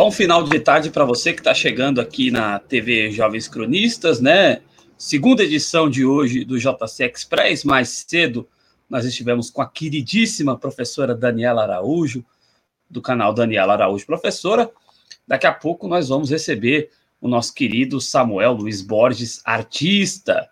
Bom final de tarde para você que está chegando aqui na TV Jovens Cronistas, né? Segunda edição de hoje do JC Express. Mais cedo nós estivemos com a queridíssima professora Daniela Araújo, do canal Daniela Araújo Professora. Daqui a pouco nós vamos receber o nosso querido Samuel Luiz Borges, artista,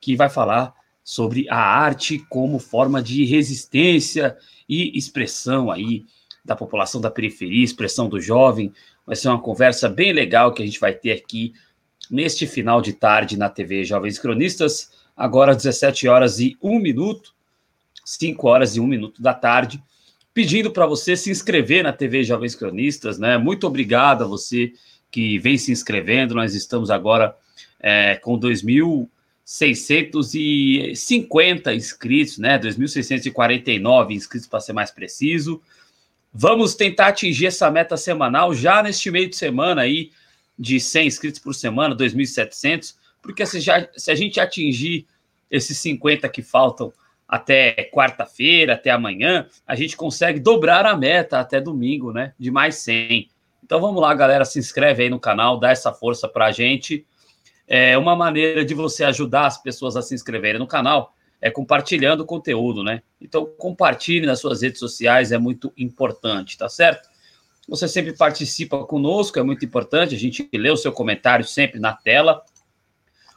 que vai falar sobre a arte como forma de resistência e expressão aí da população da periferia, expressão do jovem. Vai ser uma conversa bem legal que a gente vai ter aqui neste final de tarde na TV Jovens Cronistas, agora 17 horas e 1 minuto, 5 horas e 1 minuto da tarde, pedindo para você se inscrever na TV Jovens Cronistas, né? Muito obrigado a você que vem se inscrevendo. Nós estamos agora é, com 2.650 inscritos, né? 2.649 inscritos para ser mais preciso. Vamos tentar atingir essa meta semanal já neste meio de semana aí, de 100 inscritos por semana, 2.700, porque se, já, se a gente atingir esses 50 que faltam até quarta-feira, até amanhã, a gente consegue dobrar a meta até domingo, né? De mais 100. Então vamos lá, galera, se inscreve aí no canal, dá essa força para a gente. É uma maneira de você ajudar as pessoas a se inscreverem no canal é compartilhando o conteúdo, né? Então, compartilhe nas suas redes sociais, é muito importante, tá certo? Você sempre participa conosco, é muito importante, a gente lê o seu comentário sempre na tela.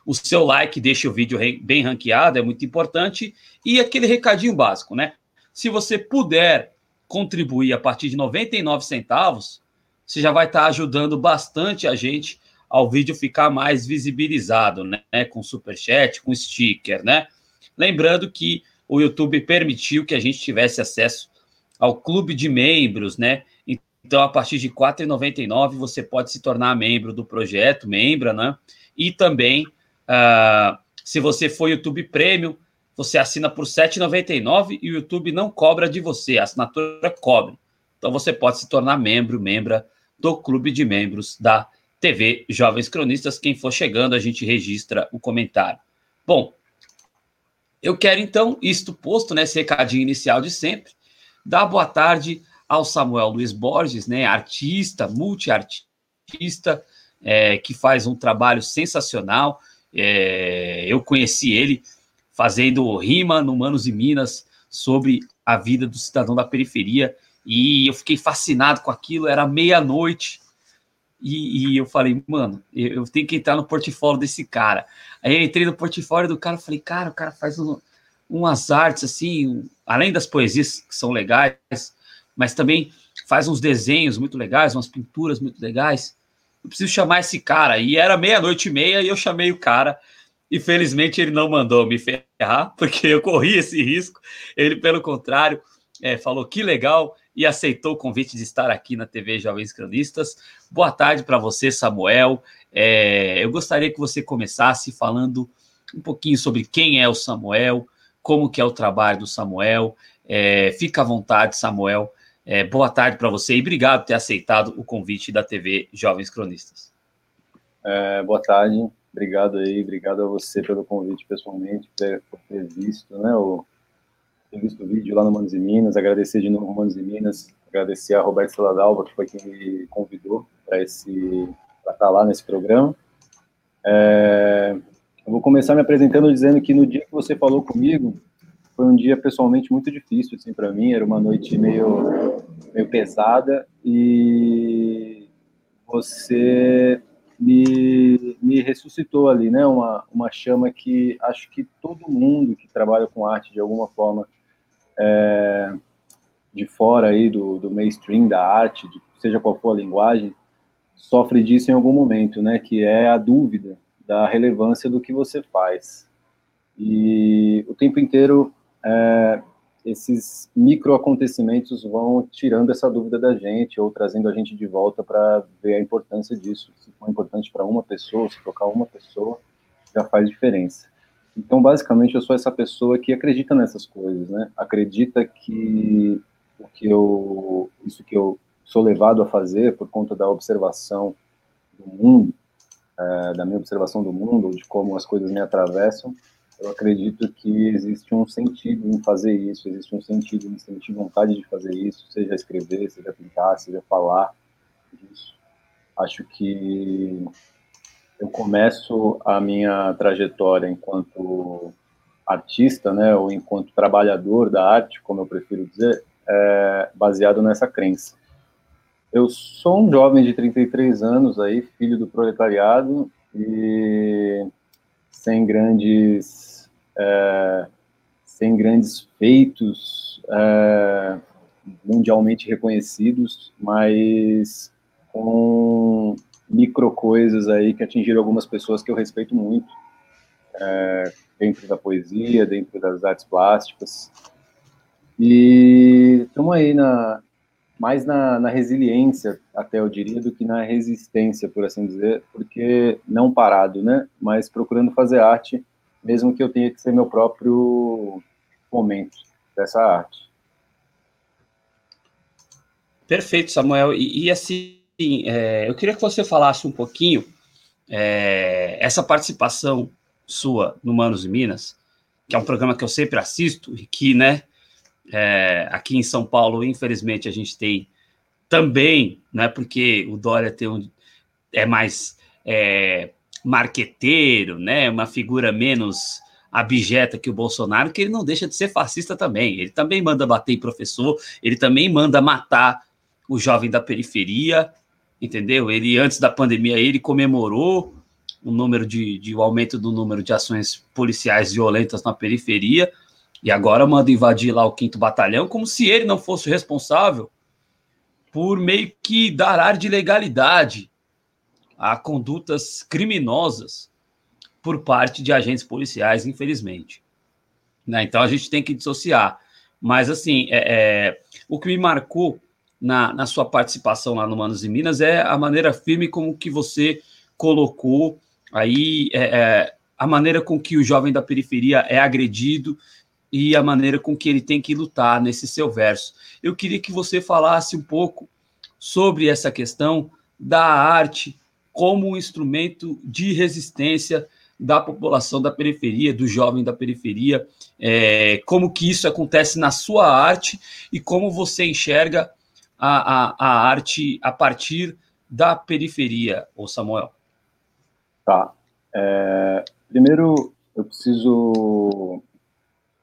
O seu like deixa o vídeo bem ranqueado, é muito importante. E aquele recadinho básico, né? Se você puder contribuir a partir de 99 centavos, você já vai estar ajudando bastante a gente ao vídeo ficar mais visibilizado, né? Com super chat, com sticker, né? Lembrando que o YouTube permitiu que a gente tivesse acesso ao clube de membros, né? Então, a partir de R$ 4,99 você pode se tornar membro do projeto, membra, né? E também, uh, se você for YouTube Premium, você assina por R$ 7,99 e o YouTube não cobra de você, a assinatura cobre. Então, você pode se tornar membro, membra do clube de membros da TV Jovens Cronistas. Quem for chegando, a gente registra o comentário. Bom, eu quero, então, isto posto, né, recadinho inicial de sempre, dar boa tarde ao Samuel Luiz Borges, né, artista, multiartista, é, que faz um trabalho sensacional. É, eu conheci ele fazendo rima no Manos e Minas sobre a vida do cidadão da periferia e eu fiquei fascinado com aquilo. Era meia-noite e, e, eu falei, mano, eu, tenho que entrar no portfólio desse cara. Aí eu entrei no portfólio do cara, falei, cara, o cara faz um, umas artes assim, além das poesias que são legais, mas também faz uns desenhos muito legais, umas pinturas muito legais. Eu preciso chamar esse cara. E era meia-noite e meia e eu chamei o cara. E felizmente ele não mandou me ferrar, porque eu corri esse risco. Ele, pelo contrário, é, falou que legal e aceitou o convite de estar aqui na TV Jovens Cronistas. Boa tarde para você, Samuel. É, eu gostaria que você começasse falando um pouquinho sobre quem é o Samuel, como que é o trabalho do Samuel. É, fica à vontade, Samuel. É, boa tarde para você e obrigado por ter aceitado o convite da TV Jovens Cronistas. É, boa tarde, obrigado aí, obrigado a você pelo convite pessoalmente, por ter visto né, o, ter visto o vídeo lá no Manos e Minas, agradecer de novo Manos e Minas, agradecer a Roberto Saladalva, que foi quem me convidou para estar lá nesse programa. É, eu vou começar me apresentando dizendo que no dia que você falou comigo, foi um dia pessoalmente muito difícil assim para mim, era uma noite meio meio pesada e você me, me ressuscitou ali, né? Uma, uma chama que acho que todo mundo que trabalha com arte de alguma forma é, de fora aí do, do mainstream da arte, de, seja qual for a linguagem, sofre disso em algum momento, né? Que é a dúvida da relevância do que você faz. E o tempo inteiro é, esses micro acontecimentos vão tirando essa dúvida da gente ou trazendo a gente de volta para ver a importância disso. Se for importante para uma pessoa, se tocar uma pessoa, já faz diferença. Então, basicamente, eu sou essa pessoa que acredita nessas coisas, né? Acredita que o que eu, isso que eu sou levado a fazer por conta da observação do mundo, é, da minha observação do mundo, de como as coisas me atravessam, eu acredito que existe um sentido em fazer isso, existe um sentido em sentir vontade de fazer isso, seja escrever, seja pintar, seja falar. disso. Acho que eu começo a minha trajetória enquanto artista, né, ou enquanto trabalhador da arte, como eu prefiro dizer, é, baseado nessa crença. Eu sou um jovem de 33 anos aí, filho do proletariado e sem grandes é, sem grandes feitos é, mundialmente reconhecidos, mas com micro coisas aí que atingiram algumas pessoas que eu respeito muito, é, dentro da poesia, dentro das artes plásticas. E estamos aí na, mais na, na, resiliência, até eu diria, do que na resistência, por assim dizer, porque não parado, né? Mas procurando fazer arte, mesmo que eu tenha que ser meu próprio momento dessa arte. Perfeito, Samuel. E, e assim, é, eu queria que você falasse um pouquinho é, essa participação sua no Manos e Minas, que é um programa que eu sempre assisto e que, né, é, aqui em São Paulo, infelizmente, a gente tem também, né, porque o Dória tem um, é mais é, marqueteiro, né, uma figura menos abjeta que o Bolsonaro, que ele não deixa de ser fascista também. Ele também manda bater em professor, ele também manda matar o jovem da periferia, entendeu? Ele, antes da pandemia, ele comemorou o número de, de o aumento do número de ações policiais violentas na periferia, e agora manda invadir lá o quinto batalhão, como se ele não fosse responsável por meio que dar ar de legalidade a condutas criminosas por parte de agentes policiais, infelizmente. Né? Então a gente tem que dissociar. Mas assim, é, é, o que me marcou na, na sua participação lá no Manos e Minas é a maneira firme como que você colocou aí é, é, a maneira com que o jovem da periferia é agredido e a maneira com que ele tem que lutar nesse seu verso. Eu queria que você falasse um pouco sobre essa questão da arte como um instrumento de resistência da população da periferia, do jovem da periferia, é, como que isso acontece na sua arte e como você enxerga a, a, a arte a partir da periferia, ô Samuel? Tá. É, primeiro, eu preciso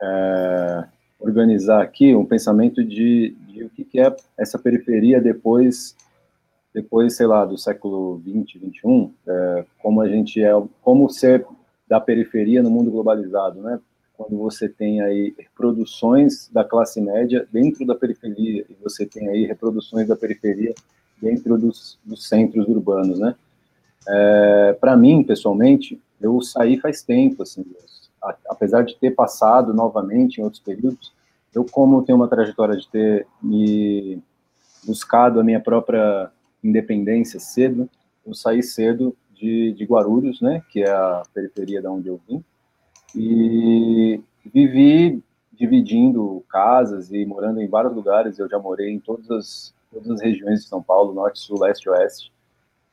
é, organizar aqui um pensamento de, de o que, que é essa periferia depois depois, sei lá, do século 20, 21, é, como a gente é, como ser da periferia no mundo globalizado, né? Quando você tem aí reproduções da classe média dentro da periferia e você tem aí reproduções da periferia dentro dos, dos centros urbanos, né? É, Para mim, pessoalmente, eu saí faz tempo, assim, apesar de ter passado novamente em outros períodos, eu como tenho uma trajetória de ter me buscado a minha própria independência cedo, eu saí cedo de, de Guarulhos, né, que é a periferia da onde eu vim, e vivi dividindo casas e morando em vários lugares. Eu já morei em todas as, todas as regiões de São Paulo, norte, sul, leste, oeste.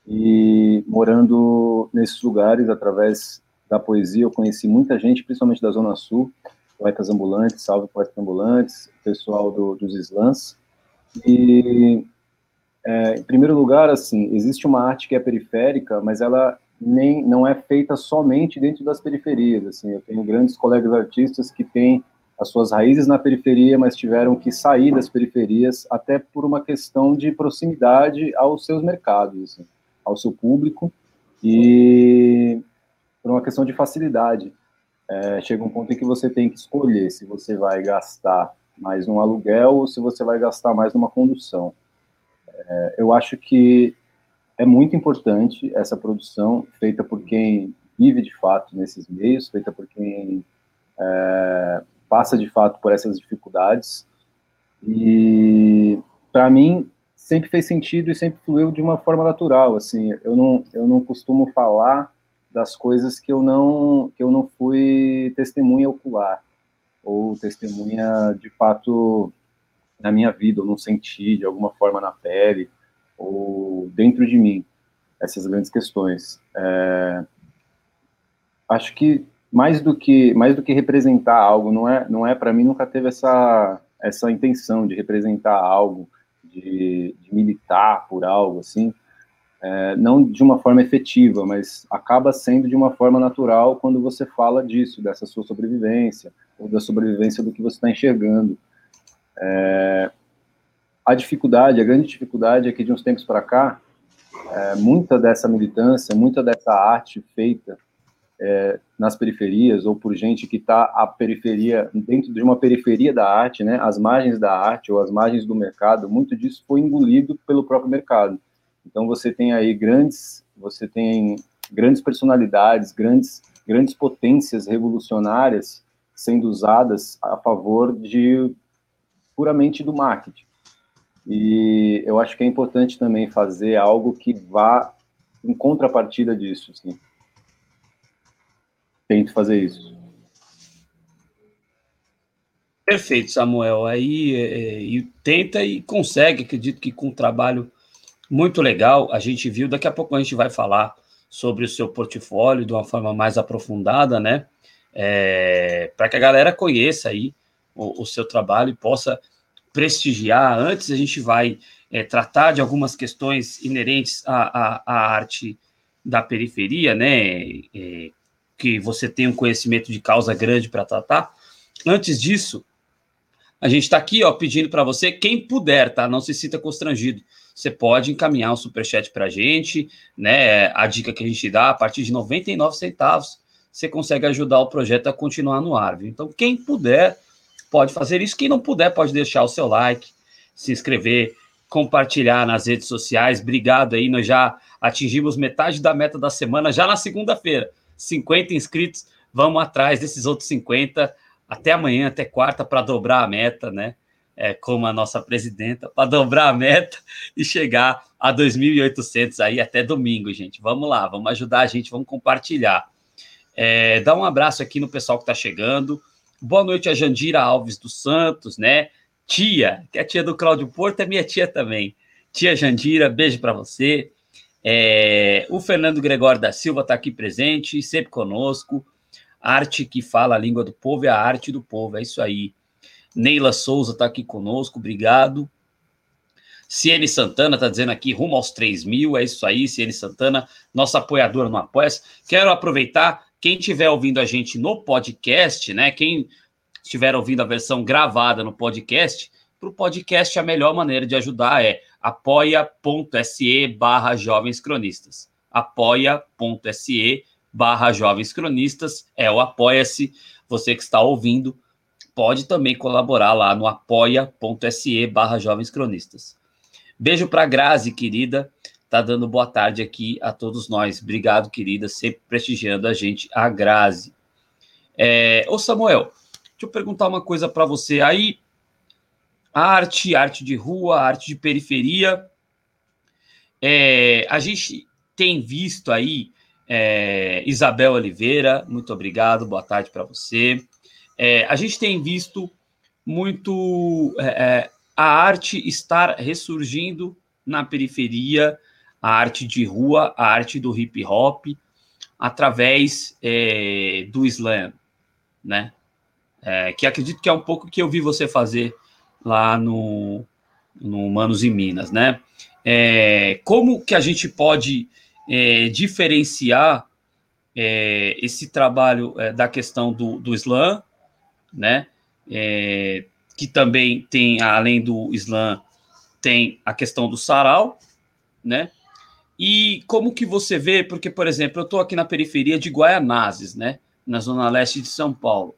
E morando nesses lugares, através da poesia, eu conheci muita gente, principalmente da Zona Sul, poetas ambulantes, salve poetas ambulantes, pessoal do, dos slams. E, é, em primeiro lugar, assim, existe uma arte que é periférica, mas ela nem não é feita somente dentro das periferias. Assim, eu tenho grandes colegas artistas que têm as suas raízes na periferia, mas tiveram que sair das periferias até por uma questão de proximidade aos seus mercados, assim, ao seu público e por uma questão de facilidade. É, chega um ponto em que você tem que escolher se você vai gastar mais num aluguel ou se você vai gastar mais numa condução. É, eu acho que é muito importante essa produção feita por quem vive de fato nesses meios, feita por quem é, passa de fato por essas dificuldades. E para mim sempre fez sentido e sempre fluiu de uma forma natural. Assim, eu não eu não costumo falar das coisas que eu não que eu não fui testemunha ocular ou testemunha de fato na minha vida, ou não senti de alguma forma na pele ou dentro de mim essas grandes questões. É, acho que mais do que mais do que representar algo, não é não é para mim nunca teve essa essa intenção de representar algo, de de, militar por algo, assim, é, não de uma forma efetiva, mas acaba sendo de uma forma natural quando você fala disso, dessa sua sobrevivência, ou da sobrevivência do que você está enxergando. É, a dificuldade, a grande dificuldade é que de uns tempos para cá, é, muita dessa militância, muita dessa arte feita é, nas periferias ou por gente que está à periferia, dentro de uma periferia da arte, né, as margens da arte ou as margens do mercado, muito disso foi engolido pelo próprio mercado. Então você tem aí grandes, você tem grandes personalidades, grandes, grandes potências revolucionárias sendo usadas a favor de puramente do marketing. E eu acho que é importante também fazer algo que vá em contrapartida disso, assim. Tento fazer isso. Perfeito, Samuel. Aí é, é, tenta e consegue, acredito que com um trabalho muito legal, a gente viu, daqui a pouco a gente vai falar sobre o seu portfólio de uma forma mais aprofundada, né? É, para que a galera conheça aí o, o, seu trabalho e possa prestigiar. Antes a gente vai é, tratar de algumas questões inerentes à, à, à arte da periferia, né? É, que você tem um conhecimento de causa grande para tratar. Antes disso, a gente está aqui, ó, pedindo para você, quem puder, tá? Não se sinta constrangido. Você pode encaminhar um superchat para a gente, né? A dica que a gente dá, a partir de 99 centavos, você consegue ajudar o projeto a continuar no ar. Viu? Então, quem puder, pode fazer isso. Quem não puder, pode deixar o seu like, se inscrever, compartilhar nas redes sociais. Obrigado aí, nós já atingimos metade da meta da semana, já na segunda-feira. 50 inscritos, vamos atrás desses outros 50 até amanhã, até quarta, para dobrar a meta, né? É, como a nossa presidenta, para dobrar a meta e chegar a 2.800 aí até domingo, gente. Vamos lá, vamos ajudar a gente, vamos compartilhar. É, dá um abraço aqui no pessoal que está chegando. Boa noite a Jandira Alves dos Santos, né? Tia, que é a tia do Cláudio Porto, é minha tia também. Tia Jandira, beijo para você. É, o Fernando Gregório da Silva está aqui presente, sempre conosco. Arte que fala a língua do povo é a arte do povo, é isso aí. Neila Souza está aqui conosco, obrigado. Ciene Santana está dizendo aqui, rumo aos 3 mil, é isso aí, Ciene Santana, nossa apoiadora no apoia -se. Quero aproveitar, quem estiver ouvindo a gente no podcast, né, quem estiver ouvindo a versão gravada no podcast, para o podcast a melhor maneira de ajudar é apoia.se barra jovens cronistas. apoia.se barra jovens cronistas é o apoia-se. Você que está ouvindo pode também colaborar lá no apoia.se barra jovens cronistas. Beijo para Grazi, querida. Tá dando boa tarde aqui a todos nós. Obrigado, querida, sempre prestigiando a gente, a Grazi. É, ô Samuel, deixa eu perguntar uma coisa para você. Aí arte, arte de rua, arte de periferia. É, a gente tem visto aí é, Isabel Oliveira, muito obrigado, boa tarde para você. É, a gente tem visto muito é, é, a arte estar ressurgindo na periferia, a arte de rua, a arte do hip hop, através é, do slam, né? que acredito que é um pouco que eu vi você fazer lá no, no Manos e Minas, né? É, como que a gente pode é, diferenciar é, esse trabalho é, da questão do, do Islã, né? É, que também tem, além do Islã, tem a questão do sarau, né? E como que você vê, porque, por exemplo, eu estou aqui na periferia de Guaianazes, né? Na zona leste de São Paulo.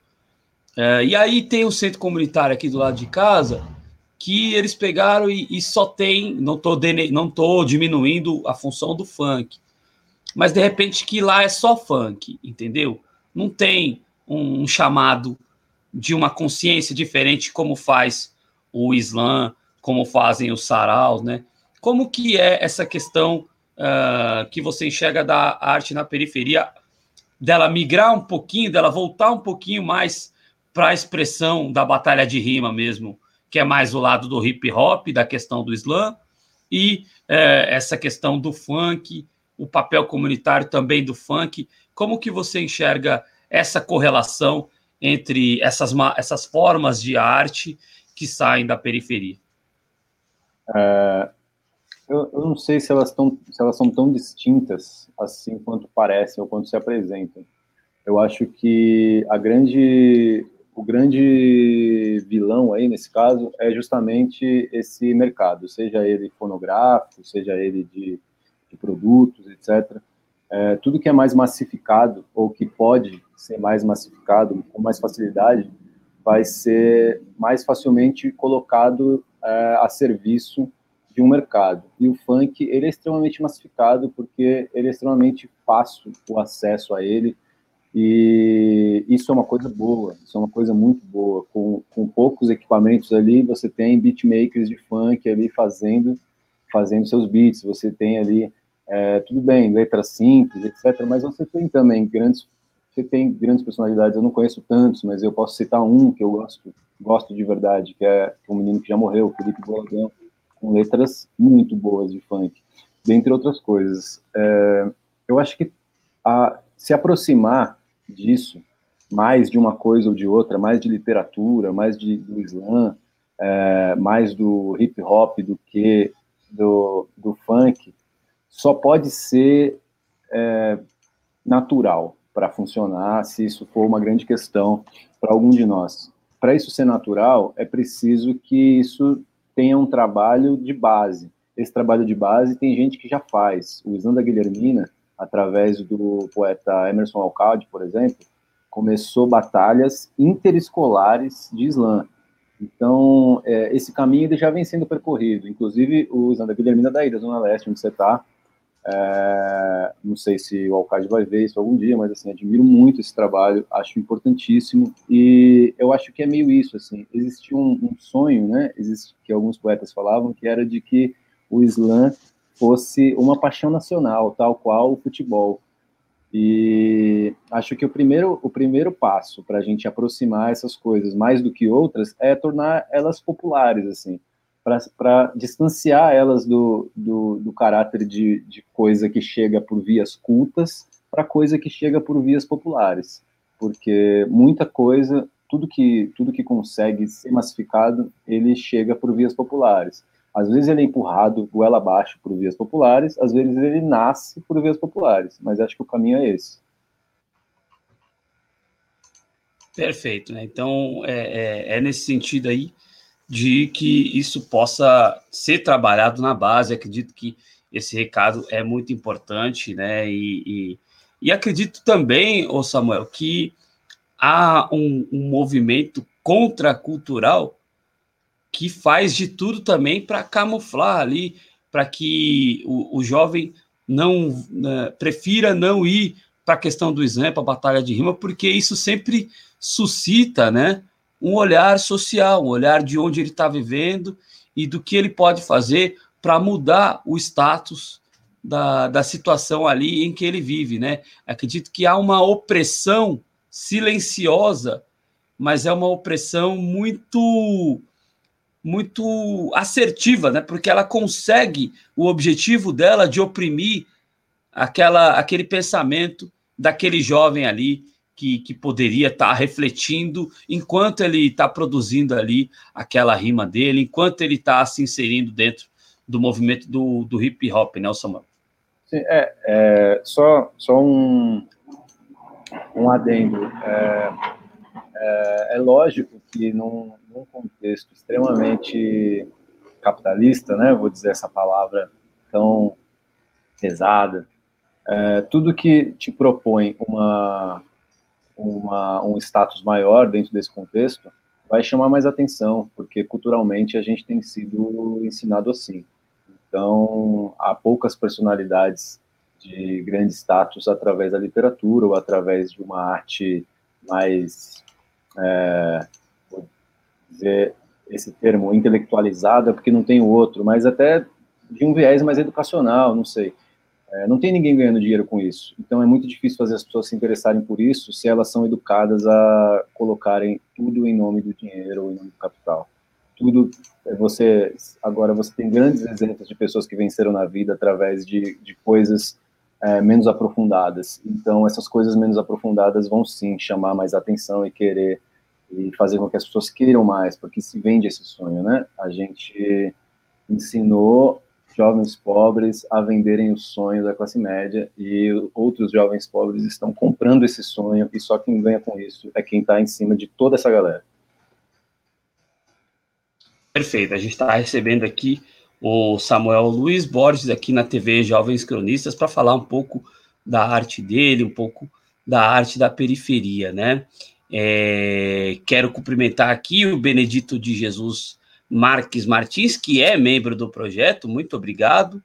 É, e aí tem um centro comunitário aqui do lado de casa que eles pegaram e, e só tem, não estou não tô diminuindo a função do funk, mas de repente que lá é só funk, entendeu? Não tem um, um chamado de uma consciência diferente como faz o Islã, como fazem os saraus, né? Como que é essa questão uh, que você enxerga da arte na periferia, dela migrar um pouquinho, dela voltar um pouquinho mais para a expressão da batalha de rima mesmo, que é mais o lado do hip hop, da questão do slam, e é, essa questão do funk, o papel comunitário também do funk. Como que você enxerga essa correlação entre essas, essas formas de arte que saem da periferia? É, eu, eu, não sei se elas, tão, se elas são tão distintas assim quanto parecem ou quanto se apresentam. Eu acho que a grande, o grande vilão aí nesse caso é justamente esse mercado, seja ele fonográfico, seja ele de, de produtos, etc. É, tudo que é mais massificado ou que pode ser mais massificado com mais facilidade vai ser mais facilmente colocado é, a serviço de um mercado. E o funk, ele é extremamente massificado porque ele é extremamente fácil o acesso a ele e isso é uma coisa boa, isso é uma coisa muito boa. Com, com poucos equipamentos ali, você tem beatmakers de funk ali fazendo, fazendo seus beats, você tem ali, é, tudo bem, letras simples, etc., mas você tem também grandes você tem grandes personalidades, eu não conheço tantos, mas eu posso citar um que eu gosto, gosto de verdade, que é um menino que já morreu, Felipe Boladão, com letras muito boas de funk, dentre outras coisas. É, eu acho que a, se aproximar disso, mais de uma coisa ou de outra, mais de literatura, mais de, do slam, é, mais do hip hop do que do, do funk, só pode ser é, natural para funcionar se isso for uma grande questão para algum de nós. Para isso ser natural, é preciso que isso tenha um trabalho de base. Esse trabalho de base tem gente que já faz. O Isanda Guilhermina, através do poeta Emerson Alcalde, por exemplo, começou batalhas interescolares de Islã. Então, é, esse caminho já vem sendo percorrido. Inclusive, o Isanda Guilhermina é daí, da Zona Leste, onde você está, é, não sei se o Alcade vai ver isso algum dia, mas assim, admiro muito esse trabalho, acho importantíssimo e eu acho que é meio isso, assim, existia um, um sonho, né, existe, que alguns poetas falavam, que era de que o Islã fosse uma paixão nacional, tal qual o futebol. E acho que o primeiro, o primeiro passo para a gente aproximar essas coisas mais do que outras é tornar elas populares, assim para distanciar elas do, do, do caráter de, de, coisa que chega por vias cultas para coisa que chega por vias populares. Porque muita coisa, tudo que, tudo que consegue ser massificado, ele chega por vias populares. Às vezes ele é empurrado goela abaixo por vias populares, às vezes ele nasce por vias populares, mas acho que o caminho é esse. Perfeito, né? Então é, é, é nesse sentido aí de que isso possa ser trabalhado na base. Acredito que esse recado é muito importante, né? E, e, e acredito também, ô Samuel, que há um, um movimento contracultural que faz de tudo também para camuflar ali, para que o, o, jovem não né, prefira não ir para a questão do exame, para a batalha de rima, porque isso sempre suscita, né? Um olhar social, um olhar de onde ele está vivendo e do que ele pode fazer para mudar o status da, da situação ali em que ele vive, né? Acredito que há uma opressão silenciosa, mas é uma opressão muito muito assertiva, né? Porque ela consegue o objetivo dela de oprimir aquela aquele pensamento daquele jovem ali que, que poderia estar tá refletindo enquanto ele está produzindo ali aquela rima dele, enquanto ele está se inserindo dentro do movimento do, do hip hop, né, Samuel? Sim, é, é só, só um, um adendo. É, é, é lógico que num, num, contexto extremamente capitalista, né, vou dizer essa palavra tão pesada, é, tudo que te propõe uma uma, um status maior dentro desse contexto, vai chamar mais atenção, porque culturalmente a gente tem sido ensinado assim. Então, há poucas personalidades de grande status através da literatura ou através de uma arte mais, é, vou dizer esse termo, intelectualizada, porque não tem outro, mas até de um viés mais educacional, não sei. É, não tem ninguém ganhando dinheiro com isso. Então é muito difícil fazer as pessoas se interessarem por isso se elas são educadas a colocarem tudo em nome do dinheiro ou em nome do capital. Tudo é, você agora você tem grandes exemplos de pessoas que venceram na vida através de, de coisas é, menos aprofundadas. Então essas coisas menos aprofundadas vão sim chamar mais atenção e querer e fazer com que as pessoas queiram mais, porque se vende esse sonho, né? A gente ensinou jovens pobres a venderem o sonho da classe média e outros jovens pobres estão comprando esse sonho e só quem ganha com isso é quem está em cima de toda essa galera. Perfeito. A gente está recebendo aqui o Samuel Luiz Borges aqui na TV Jovens Cronistas para falar um pouco da arte dele, um pouco da arte da periferia, né? É, quero cumprimentar aqui o Benedito de Jesus Marques Martins, que é membro do projeto, muito obrigado.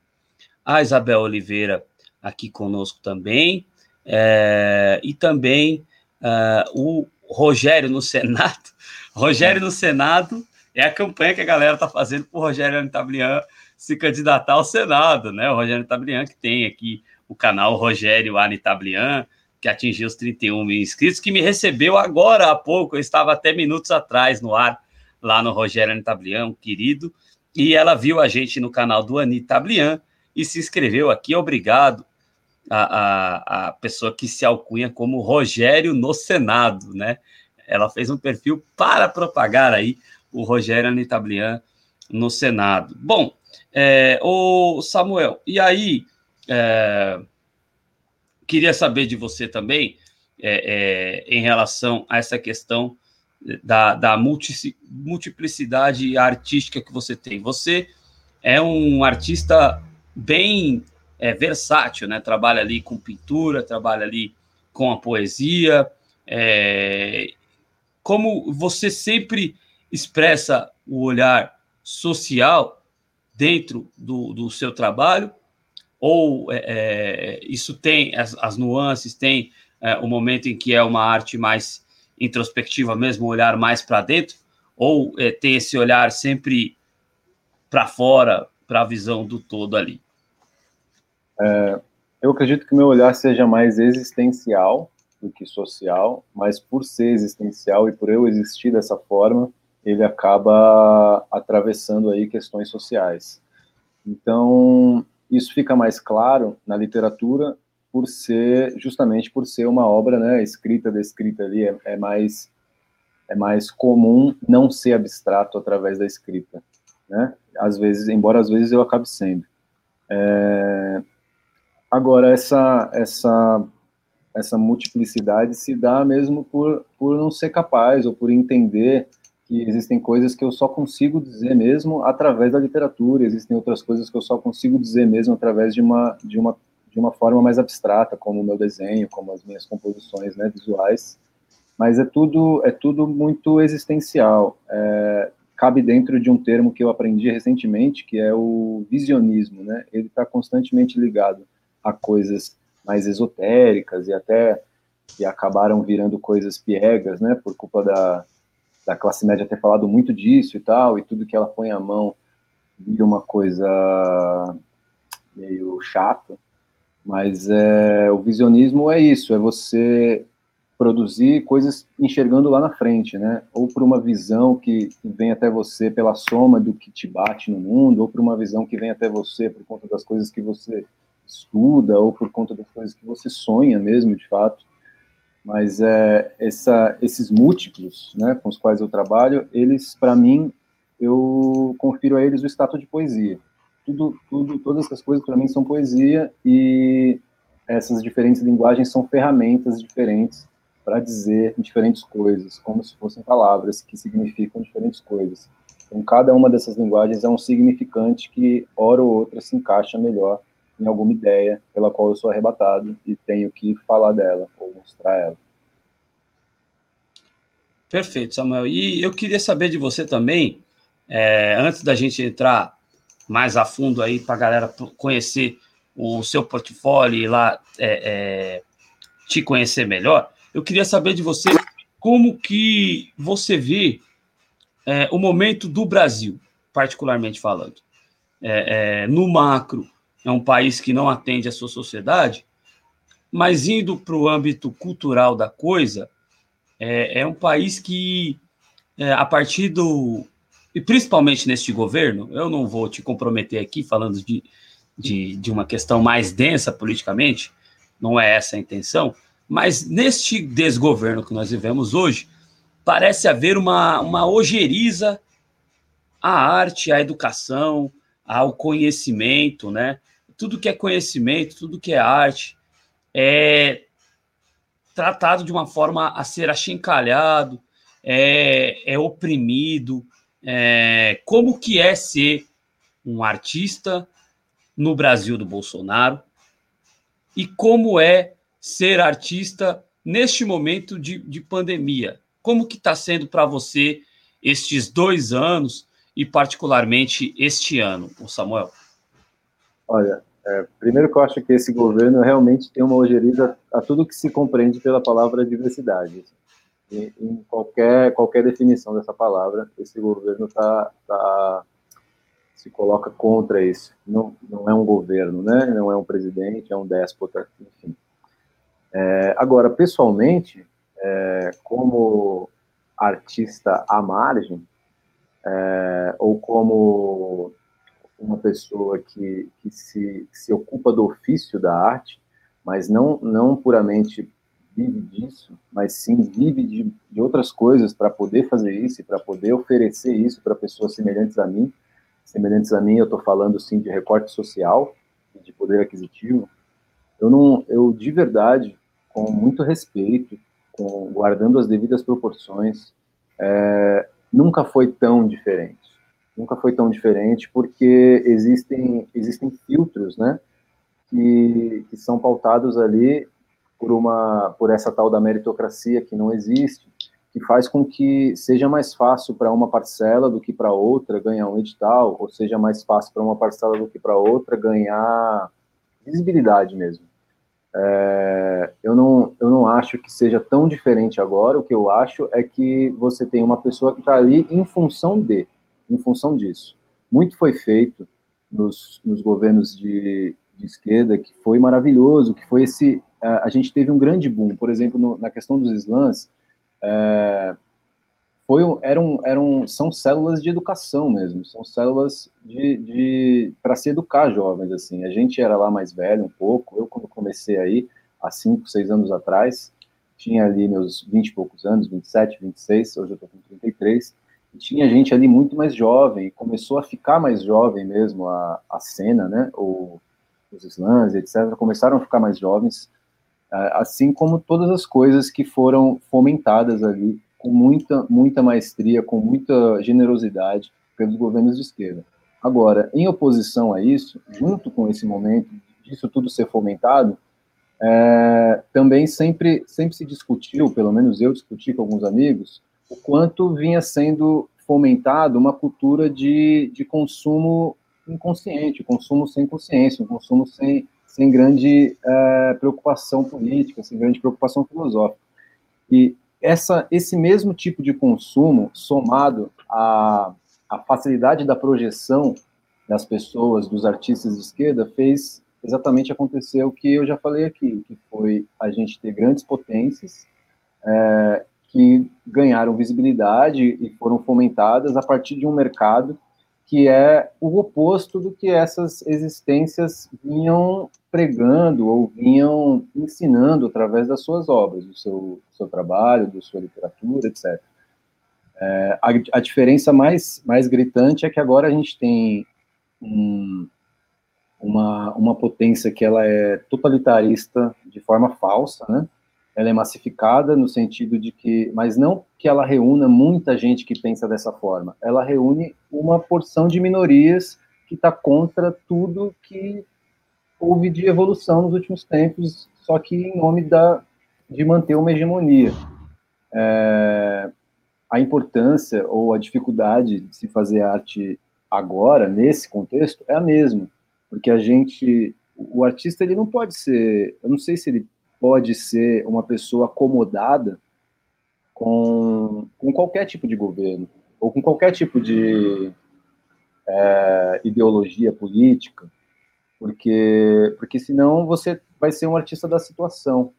A Isabel Oliveira aqui conosco também. É, e também uh, o Rogério no Senado. Rogério no Senado é a campanha que a galera está fazendo para o Rogério Anitablian se candidatar ao Senado, né? O Rogério Anitablian que tem aqui o canal Rogério Anitablian, que atingiu os 31 mil inscritos, que me recebeu agora há pouco, eu estava até minutos atrás no ar lá no Rogério Anitablian, um querido, e ela viu a gente no canal do Anitablian e se inscreveu aqui. Obrigado a, a, a pessoa que se alcunha como Rogério no Senado, né? Ela fez um perfil para propagar aí o Rogério Anitablian no Senado. Bom, é, o Samuel, e aí é, queria saber de você também é, é em relação a essa questão da, da multi, multiplicidade artística que você tem. Você é um artista bem é, versátil, né? Trabalha ali com pintura, trabalha ali com a poesia. É, como você sempre expressa o olhar social dentro do, do seu trabalho, ou é, é isso tem as, as nuances, tem é, o momento em que é uma arte mais introspectiva mesmo, olhar mais para dentro, ou é, ter esse olhar sempre para fora, para a visão do todo ali? É, eu acredito que meu olhar seja mais existencial do que social, mas por ser existencial e por eu existir dessa forma, ele acaba atravessando aí questões sociais. Então, isso fica mais claro na literatura por ser justamente por ser uma obra, né, escrita, descrita ali é, é mais é mais comum não ser abstrato através da escrita, né? Às vezes, embora às vezes eu acabe sendo. É... Agora essa essa essa multiplicidade se dá mesmo por por não ser capaz ou por entender que existem coisas que eu só consigo dizer mesmo através da literatura, existem outras coisas que eu só consigo dizer mesmo através de uma de uma de uma forma mais abstrata, como o meu desenho, como as minhas composições né, visuais, mas é tudo é tudo muito existencial. É, cabe dentro de um termo que eu aprendi recentemente, que é o visionismo, né? Ele está constantemente ligado a coisas mais esotéricas e até que acabaram virando coisas piegas, né? Por culpa da, da classe média ter falado muito disso e tal, e tudo que ela põe à mão vira uma coisa meio chata. Mas é, o visionismo é isso, é você produzir coisas enxergando lá na frente, né? Ou por uma visão que, vem até você pela soma do que te bate no mundo, ou por uma visão que vem até você por conta das coisas que você estuda, ou por conta das coisas que você sonha mesmo, de fato. Mas é, essa, esses múltiplos, né, com os quais eu trabalho, eles, para mim, eu confiro a eles o status de poesia tudo, tudo, todas essas coisas para mim são poesia e essas diferentes linguagens são ferramentas diferentes para dizer diferentes coisas, como se fossem palavras que significam diferentes coisas. Então, cada uma dessas linguagens é um significante que, hora ou outra, se encaixa melhor em alguma ideia pela qual eu sou arrebatado e tenho que falar dela ou mostrar ela. Perfeito, Samuel. E eu queria saber de você também, é, antes da gente entrar mais a fundo aí para a galera conhecer o seu portfólio e lá é, é, te conhecer melhor, eu queria saber de você como que você vê é, o momento do Brasil, particularmente falando. É, é, no macro, é um país que não atende a sua sociedade, mas indo para o âmbito cultural da coisa, é, é um país que, a partir do, e principalmente neste governo, eu não vou te comprometer aqui falando de, de, de uma questão mais densa politicamente, não é essa a intenção, mas neste desgoverno que nós vivemos hoje, parece haver uma, uma ojeriza à arte, à educação, ao conhecimento, né? Tudo que é conhecimento, tudo que é arte, é tratado de uma forma a ser achincalhado, é, é oprimido. É, como que é ser um artista no Brasil do Bolsonaro e como é ser artista neste momento de, de pandemia. Como que está sendo para você estes dois anos e particularmente este ano, o Samuel? Olha, é, primeiro que eu acho que esse governo realmente tem uma ojeriza a tudo que se compreende pela palavra diversidade. Em, em qualquer, qualquer definição dessa palavra, esse governo tá, tá, se coloca contra isso. Não, não é um governo, né? não é um presidente, é um déspota, enfim. É, agora, pessoalmente, é, como artista à margem, é, ou como uma pessoa que, que se, se ocupa do ofício da arte, mas não, não puramente vive disso, mas sim vive de, de outras coisas para poder fazer isso e para poder oferecer isso para pessoas semelhantes a mim. Semelhantes a mim, eu estou falando sim de recorte social, de poder aquisitivo. Eu não, eu de verdade, com muito respeito, com, guardando as devidas proporções, é, nunca foi tão diferente nunca foi tão diferente, porque existem, existem filtros, né, que, que são pautados ali por, uma, por essa tal da meritocracia que não existe, que faz com que seja mais fácil para uma parcela do que para outra ganhar um edital, ou seja mais fácil para uma parcela do que para outra ganhar visibilidade mesmo. É, eu, não, eu não acho que seja tão diferente agora, o que eu acho é que você tem uma pessoa que está ali em função de em função disso. Muito foi feito nos, nos governos de, de, esquerda, que foi maravilhoso, que foi esse... A, a gente teve um grande boom, por exemplo, no, na questão dos slams, é, foi, eram, eram, são células de educação mesmo, são células de, de para se educar jovens, assim. A gente era lá mais velho um pouco, eu quando comecei aí, há 5, 6 anos atrás, tinha ali meus 20 e poucos anos, 27, 26, hoje eu estou com 33, tinha gente ali muito mais jovem, começou a ficar mais jovem mesmo a, a cena, né, o, os slams, etc., começaram a ficar mais jovens, assim como todas as coisas que foram fomentadas ali com muita, muita maestria, com muita generosidade pelos governos de esquerda. Agora, em oposição a isso, junto com esse momento disso tudo ser fomentado, é, também sempre, sempre se discutiu, pelo menos eu discuti com alguns amigos, o quanto vinha sendo fomentado uma cultura de, de consumo inconsciente, consumo sem consciência, um consumo sem, sem grande é, preocupação política, sem grande preocupação filosófica. E essa, esse mesmo tipo de consumo, somado à, à facilidade da projeção das pessoas, dos artistas de esquerda, fez exatamente acontecer o que eu já falei aqui, que foi a gente ter grandes potências é, que ganharam visibilidade e foram fomentadas a partir de um mercado que é o oposto do que essas existências vinham pregando ou vinham ensinando através das suas obras, do seu, do seu trabalho, da sua literatura, etc. É, a, a, diferença mais, mais gritante é que agora a gente tem um, uma, uma potência que ela é totalitarista de forma falsa, né? Ela é massificada no sentido de que, mas não que ela reúna muita gente que pensa dessa forma, ela reúne uma porção de minorias que está contra tudo que houve de evolução nos últimos tempos, só que em nome da, de manter uma hegemonia. É, a importância ou a dificuldade de se fazer arte agora, nesse contexto, é a mesma, porque a gente, o artista ele não pode ser, eu não sei se ele pode ser uma pessoa acomodada com, com qualquer tipo de governo, ou com qualquer tipo de é, ideologia política, porque, porque senão você vai ser um artista da situação.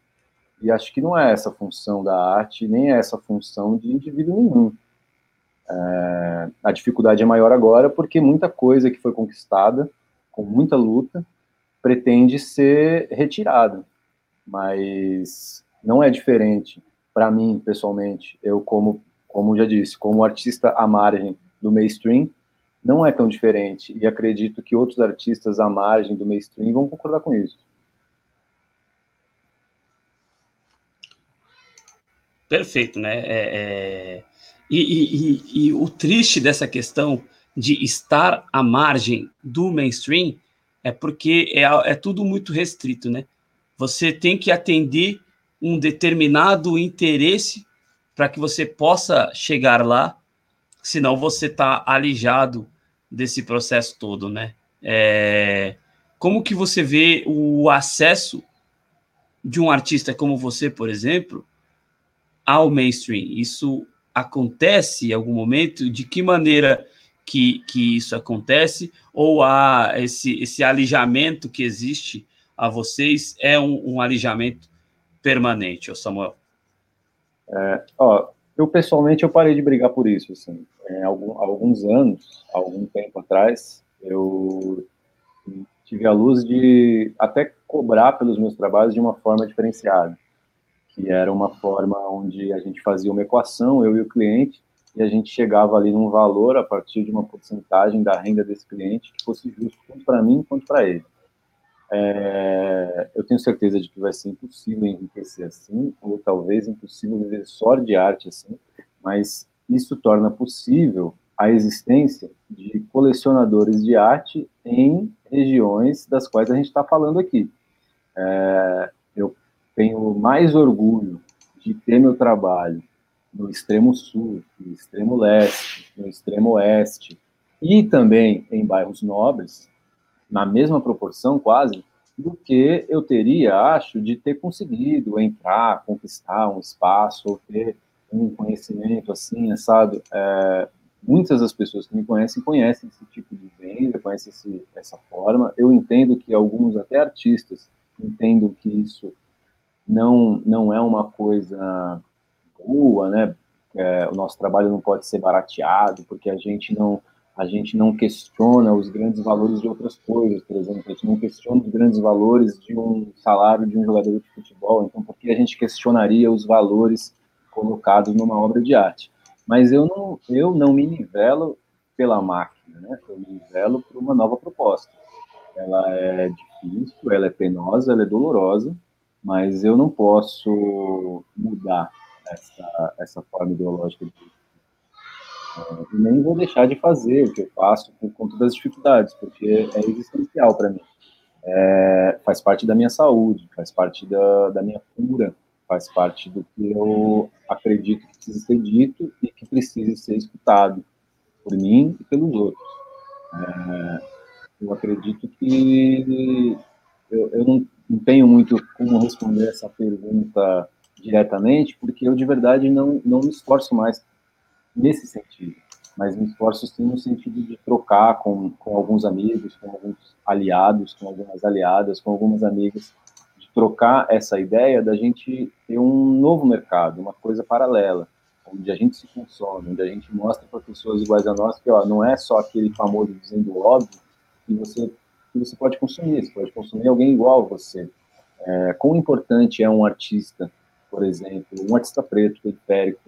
E acho que não é essa a função da arte, nem é essa a função de indivíduo nenhum. É, a dificuldade é maior agora porque muita coisa que foi conquistada, com muita luta, pretende ser retirada mas não é diferente para mim, pessoalmente. Eu, como, como já disse, como artista à margem do mainstream, não é tão diferente. E acredito que outros artistas à margem do mainstream vão concordar com isso. Perfeito, né? É, é... E, e, e, e, o triste dessa questão de estar à margem do mainstream é porque é, é tudo muito restrito, né? Você tem que atender um determinado interesse para que você possa chegar lá, senão você está alijado desse processo todo, né? É... Como que você vê o acesso de um artista como você, por exemplo, ao mainstream? Isso acontece em algum momento? De que maneira que, que isso acontece? Ou há esse, esse alijamento que existe a vocês é um, um alijamento permanente, ô Samuel? É, ó, eu pessoalmente eu parei de brigar por isso, assim, é, algum, alguns anos, algum tempo atrás, eu tive a luz de até cobrar pelos meus trabalhos de uma forma diferenciada que era uma forma onde a gente fazia uma equação, eu e o cliente, e a gente chegava ali num valor a partir de uma porcentagem da renda desse cliente que fosse justo tanto para mim quanto para ele. É, eu tenho certeza de que vai ser impossível enriquecer assim, ou talvez impossível viver só de arte assim, mas isso torna possível a existência de colecionadores de arte em regiões das quais a gente está falando aqui. É, eu tenho mais orgulho de ter meu trabalho no extremo sul, no extremo leste, no extremo oeste e também em bairros nobres, na mesma proporção quase, do que eu teria, acho, de ter conseguido entrar, conquistar um espaço ou ter um conhecimento assim, sabe? É, muitas das pessoas que me conhecem conhecem esse tipo de venda, conhecem esse, essa forma. Eu entendo que alguns, até artistas, entendem que isso não, não é uma coisa boa, né? É, o nosso trabalho não pode ser barateado, porque a gente não a gente não questiona os grandes valores de outras coisas, por exemplo, a gente não questiona os grandes valores de um salário de um jogador de futebol, então por que a gente questionaria os valores colocados numa obra de arte? Mas eu não, eu não me nivelo pela máquina, né? Eu me nivelo por uma nova proposta. Ela é difícil, ela é penosa, ela é dolorosa, mas eu não posso mudar essa, essa forma ideológica de nem vou deixar de fazer o que eu faço por conta das dificuldades, porque é existencial para mim. É, faz parte da minha saúde, faz parte da, da minha cura, faz parte do que eu acredito que precisa ser dito e que precisa ser escutado por mim e pelos outros. É, eu acredito que eu, eu não, não tenho muito como responder essa pergunta diretamente, porque eu de verdade não, não me esforço mais nesse sentido, mas me esforço sim no sentido de trocar com, com alguns amigos, com alguns aliados, com algumas aliadas, com algumas amigas, de trocar essa ideia da gente ter um novo mercado, uma coisa paralela, onde a gente se consome, onde a gente mostra para pessoas iguais a nós que ó, não é só aquele famoso dizendo óbvio que você que você pode consumir, você pode consumir alguém igual a você. É, quão importante é um artista, por exemplo, um artista preto, periférico,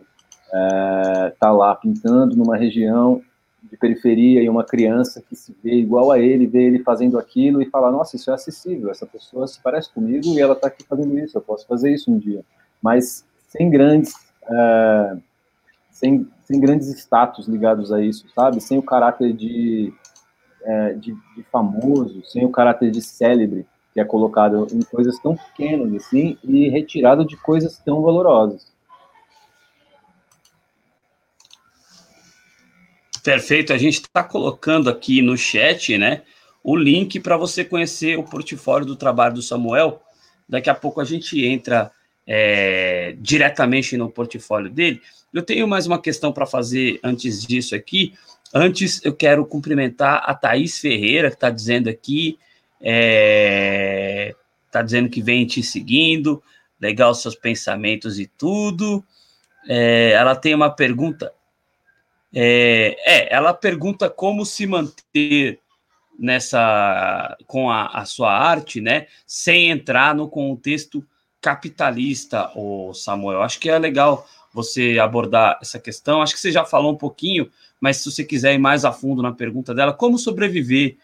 é, tá lá pintando numa região de periferia e uma criança que se vê igual a ele, vê ele fazendo aquilo e fala, nossa, isso é acessível, essa pessoa se parece comigo e ela está aqui fazendo isso, eu posso fazer isso um dia. Mas sem grandes, é, sem, sem grandes status ligados a isso, sabe? Sem o caráter de é, de, de, famoso, sem o caráter de célebre, que é colocado em coisas tão pequenas assim e retirado de coisas tão valorosas. Perfeito, a gente está colocando aqui no chat, né, o link para você conhecer o portfólio do trabalho do Samuel. Daqui a pouco a gente entra é, diretamente no portfólio dele. Eu tenho mais uma questão para fazer antes disso aqui. Antes, eu quero cumprimentar a Thaís Ferreira, que está dizendo aqui, está é, tá dizendo que vem te seguindo, legal seus pensamentos e tudo. É, ela tem uma pergunta. É, é, ela pergunta como se manter nessa com a, a, sua arte, né, sem entrar no contexto capitalista, o Samuel. Acho que é legal você abordar essa questão. Acho que você já falou um pouquinho, mas se você quiser ir mais a fundo na pergunta dela, como sobreviver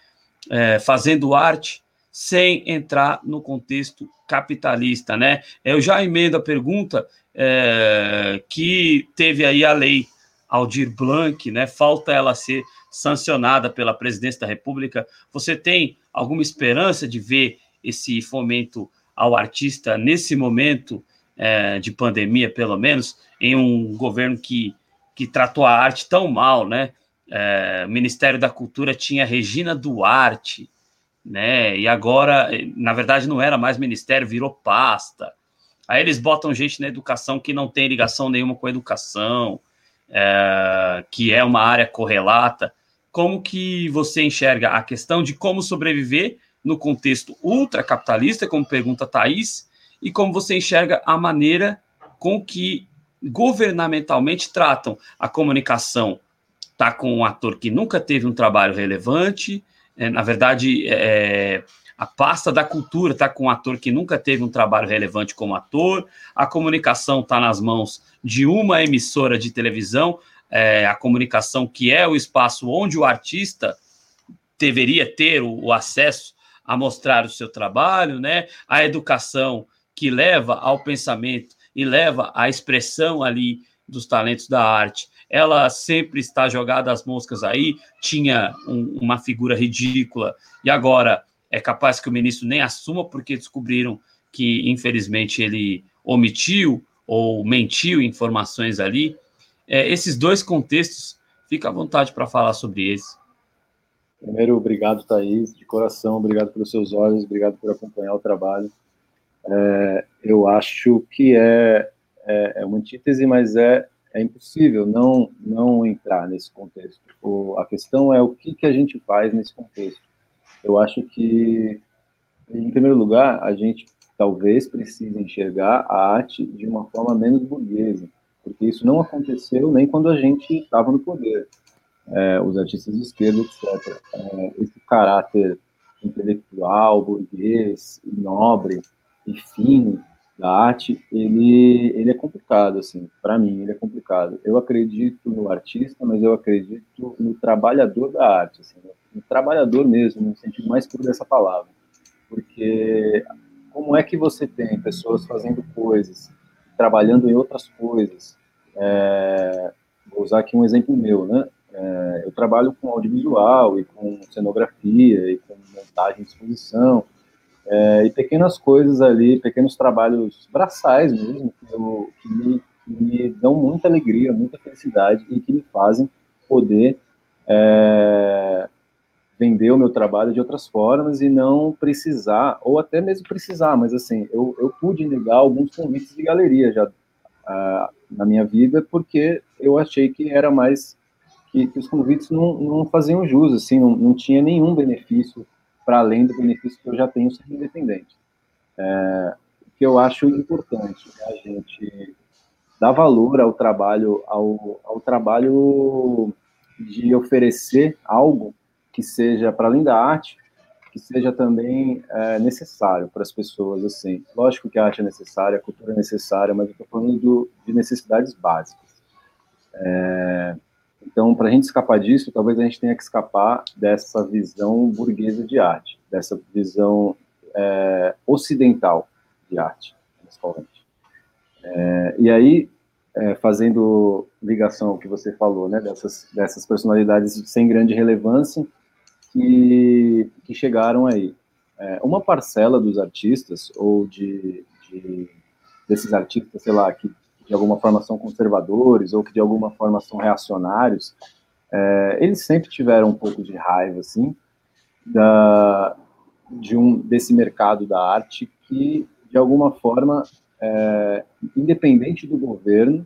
é, fazendo arte sem entrar no contexto capitalista, né? Eu já emendo a pergunta é, que teve aí a lei Aldir Blanc, né? Falta ela ser sancionada pela presidência da República. Você tem alguma esperança de ver esse fomento ao artista nesse momento é, de pandemia, pelo menos, em um governo que, que tratou a arte tão mal, né? É, Ministério da Cultura tinha Regina Duarte, né? E agora, na verdade, não era mais ministério, virou pasta. Aí eles botam gente na educação que não tem ligação nenhuma com a educação, é, que é uma área correlata. Como que você enxerga a questão de como sobreviver no contexto ultracapitalista, como pergunta Thaís, e como você enxerga a maneira com que governamentalmente tratam a comunicação tá com um ator que nunca teve um trabalho relevante, é, na verdade, é, a pasta da cultura está com um ator que nunca teve um trabalho relevante como ator, a comunicação está nas mãos de uma emissora de televisão, é, a comunicação que é o espaço onde o artista deveria ter o, o acesso a mostrar o seu trabalho, né? A educação que leva ao pensamento e leva à expressão ali dos talentos da arte. Ela sempre está jogada às moscas aí, tinha um, uma figura ridícula, e agora é capaz que o ministro nem assuma, porque descobriram que, infelizmente, ele omitiu ou mentiu informações ali. É, esses dois contextos, fica à vontade para falar sobre eles. Primeiro, obrigado, Thaís, de coração, obrigado pelos seus olhos, obrigado por acompanhar o trabalho. É, eu acho que é, é, é uma antítese, mas é é impossível não não entrar nesse contexto. O, a questão é o que, que a gente faz nesse contexto. Eu acho que, em primeiro lugar, a gente talvez precise enxergar a arte de uma forma menos burguesa, porque isso não aconteceu nem quando a gente estava no poder. É, os artistas de esquerda, etc. É, esse caráter intelectual, burguês, nobre e fino da arte, ele, ele é complicado, assim, para mim, ele é complicado. Eu acredito no artista, mas eu acredito no trabalhador da arte, assim, no trabalhador mesmo, no sentido mais puro dessa palavra. Porque como é que você tem pessoas fazendo coisas, trabalhando em outras coisas? É, vou usar aqui um exemplo meu, né? É, eu trabalho com audiovisual e com cenografia e com montagem de exposição, é, e pequenas coisas ali, pequenos trabalhos braçais mesmo, que, eu, que, me, que, me, dão muita alegria, muita felicidade e que me fazem poder é, vender o meu trabalho de outras formas e não precisar, ou até mesmo precisar, mas assim, eu, eu pude negar alguns convites de galeria já uh, na minha vida, porque eu achei que era mais, que, que os convites não, não faziam jus, assim, não, não tinha nenhum benefício para além do benefício que eu já tenho sendo independente. É, o que eu acho importante é a gente dar valor ao trabalho, ao, ao trabalho de oferecer algo que seja para além da arte, que seja também é, necessário para as pessoas, assim. Lógico que a arte é necessária, a cultura é necessária, mas eu estou falando do, de necessidades básicas. É, então, para a gente escapar disso, talvez a gente tenha que escapar dessa visão burguesa de arte, dessa visão é, ocidental de arte, principalmente. É, e aí, é, fazendo ligação ao que você falou, né, dessas, dessas personalidades sem grande relevância que, que chegaram aí. É, uma parcela dos artistas, ou de, de desses artistas, sei lá, que de alguma forma são conservadores ou que de alguma forma são reacionários, é, eles sempre tiveram um pouco de raiva, assim, da, de um, desse mercado da arte que, de alguma forma, é, independente do governo,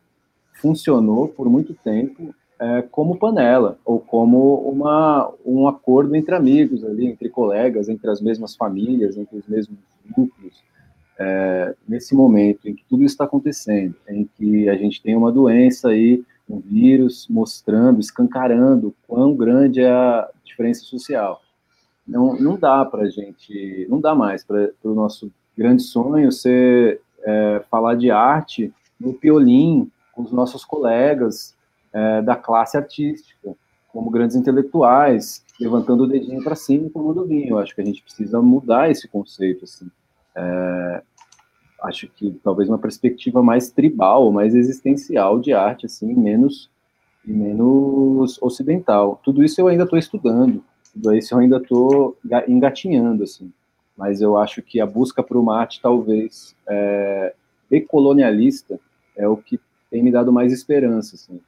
funcionou por muito tempo é, como panela, ou como uma, um acordo entre amigos ali, entre colegas, entre as mesmas famílias, entre os mesmos núcleos é, nesse momento em que tudo está acontecendo, em que a gente tem uma doença aí, um vírus mostrando, escancarando quão grande é a diferença social. Não, não dá para a gente, não dá mais para o nosso grande sonho ser é, falar de arte no piolim, os nossos colegas é, da classe artística, como grandes intelectuais, levantando o dedinho para cima e tomando vinho. Eu acho que a gente precisa mudar esse conceito, assim. É, acho que talvez uma perspectiva mais tribal, mais existencial de arte, assim, menos e menos ocidental. Tudo isso eu ainda estou estudando, tudo isso eu ainda estou engatinhando, assim. Mas eu acho que a busca para o arte, talvez, é, decolonialista, é o que tem me dado mais esperança, assim.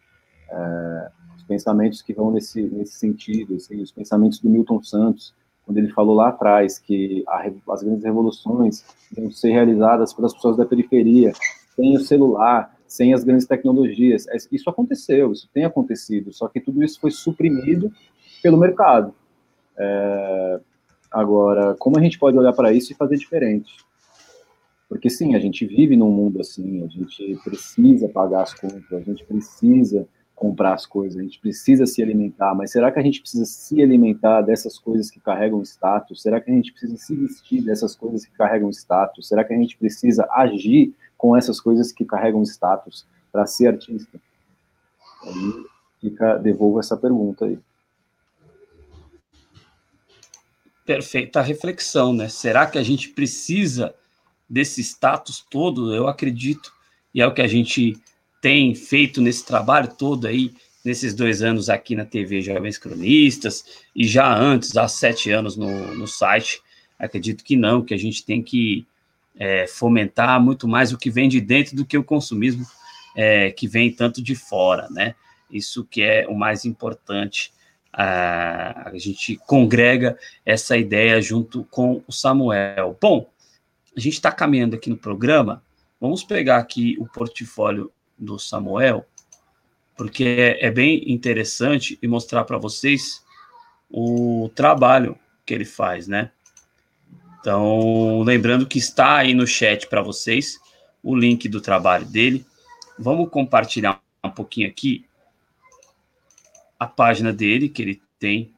É, os pensamentos que vão nesse, nesse sentido, assim, os pensamentos do Milton Santos, quando ele falou lá atrás que a, as grandes revoluções vão ser realizadas pelas pessoas da periferia, sem o celular, sem as grandes tecnologias. É, isso aconteceu, isso tem acontecido, só que tudo isso foi suprimido pelo mercado. É, agora, como a gente pode olhar para isso e fazer diferente? Porque sim, a gente vive num mundo assim, a gente precisa pagar as contas, a gente precisa comprar as coisas, a gente precisa se alimentar, mas será que a gente precisa se alimentar dessas coisas que carregam status? Será que a gente precisa se vestir dessas coisas que carregam status? Será que a gente precisa agir com essas coisas que carregam status para ser artista? Aí fica, devolvo essa pergunta aí. Perfeita reflexão, né? Será que a gente precisa desse status todo? Eu acredito, e é o que a gente tem feito nesse trabalho todo aí, nesses dois anos aqui na TV Jovens Cronistas, e já antes, há sete anos no, no site, acredito que não, que a gente tem que é, fomentar muito mais o que vem de dentro do que o consumismo é, que vem tanto de fora, né? Isso que é o mais importante. A, a gente congrega essa ideia junto com o Samuel. Bom, a gente está caminhando aqui no programa. Vamos pegar aqui o portfólio do Samuel, porque é, é bem interessante e mostrar para vocês o trabalho que ele faz, né? Então, lembrando que está aí no chat para vocês o link do trabalho dele. Vamos compartilhar um pouquinho aqui a página dele que ele tem